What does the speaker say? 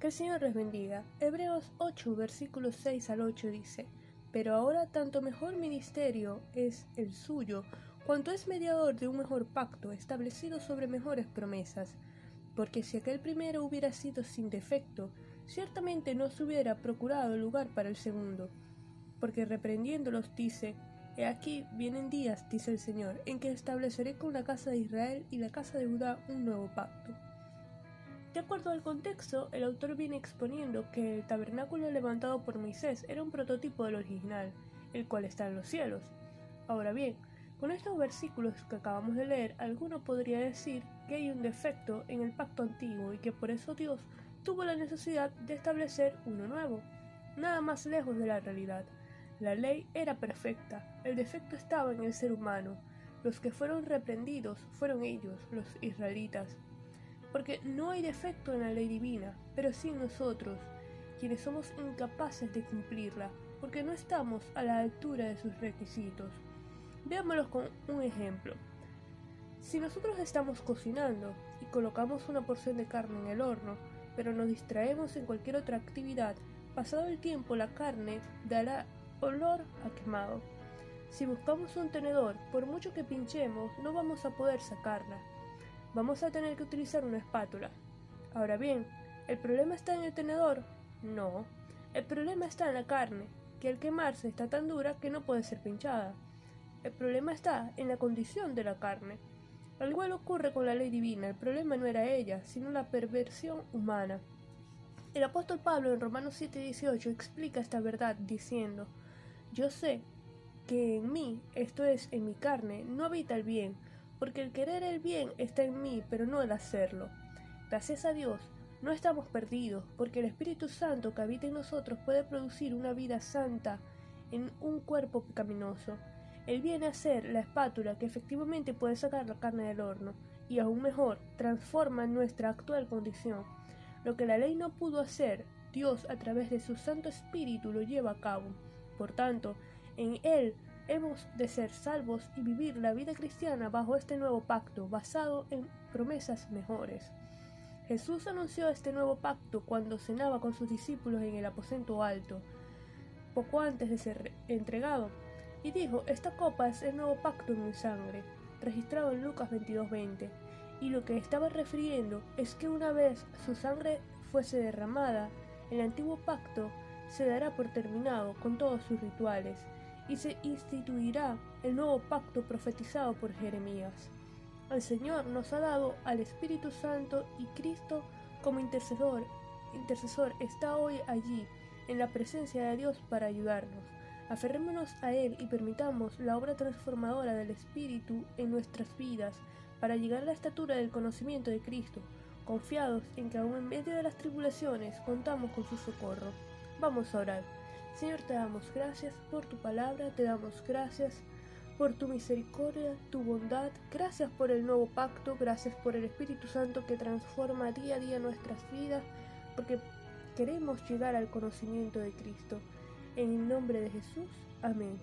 Que el Señor les bendiga. Hebreos 8, versículos 6 al 8 dice, Pero ahora tanto mejor ministerio es el suyo, cuanto es mediador de un mejor pacto establecido sobre mejores promesas. Porque si aquel primero hubiera sido sin defecto, ciertamente no se hubiera procurado lugar para el segundo. Porque reprendiéndolos dice, He aquí vienen días, dice el Señor, en que estableceré con la casa de Israel y la casa de Judá un nuevo pacto de acuerdo al contexto, el autor viene exponiendo que el tabernáculo levantado por Moisés era un prototipo del original, el cual está en los cielos. Ahora bien, con estos versículos que acabamos de leer, alguno podría decir que hay un defecto en el pacto antiguo y que por eso Dios tuvo la necesidad de establecer uno nuevo. Nada más lejos de la realidad. La ley era perfecta, el defecto estaba en el ser humano. Los que fueron reprendidos fueron ellos, los israelitas, porque no hay defecto en la ley divina, pero sí en nosotros, quienes somos incapaces de cumplirla, porque no estamos a la altura de sus requisitos. Veámoslo con un ejemplo. Si nosotros estamos cocinando y colocamos una porción de carne en el horno, pero nos distraemos en cualquier otra actividad, pasado el tiempo la carne dará olor a quemado. Si buscamos un tenedor, por mucho que pinchemos, no vamos a poder sacarla vamos a tener que utilizar una espátula. Ahora bien, ¿el problema está en el tenedor? No, el problema está en la carne, que al quemarse está tan dura que no puede ser pinchada. El problema está en la condición de la carne. Al igual ocurre con la ley divina, el problema no era ella, sino la perversión humana. El apóstol Pablo en Romanos 7:18 explica esta verdad diciendo, Yo sé que en mí, esto es, en mi carne, no habita el bien, porque el querer el bien está en mí, pero no el hacerlo. Gracias a Dios, no estamos perdidos, porque el Espíritu Santo que habita en nosotros puede producir una vida santa en un cuerpo pecaminoso. Él viene a ser la espátula que efectivamente puede sacar la carne del horno, y aún mejor, transforma nuestra actual condición. Lo que la ley no pudo hacer, Dios a través de su Santo Espíritu lo lleva a cabo. Por tanto, en Él hemos de ser salvos y vivir la vida cristiana bajo este nuevo pacto basado en promesas mejores. Jesús anunció este nuevo pacto cuando cenaba con sus discípulos en el aposento alto, poco antes de ser entregado, y dijo, esta copa es el nuevo pacto en mi sangre, registrado en Lucas 22:20, y lo que estaba refiriendo es que una vez su sangre fuese derramada, el antiguo pacto se dará por terminado con todos sus rituales, y se instituirá el nuevo pacto profetizado por Jeremías. El Señor nos ha dado al Espíritu Santo y Cristo como intercesor, intercesor está hoy allí en la presencia de Dios para ayudarnos. Aferrémonos a Él y permitamos la obra transformadora del Espíritu en nuestras vidas para llegar a la estatura del conocimiento de Cristo, confiados en que aún en medio de las tribulaciones contamos con su socorro. Vamos a orar. Señor, te damos gracias por tu palabra, te damos gracias por tu misericordia, tu bondad, gracias por el nuevo pacto, gracias por el Espíritu Santo que transforma día a día nuestras vidas, porque queremos llegar al conocimiento de Cristo. En el nombre de Jesús, amén.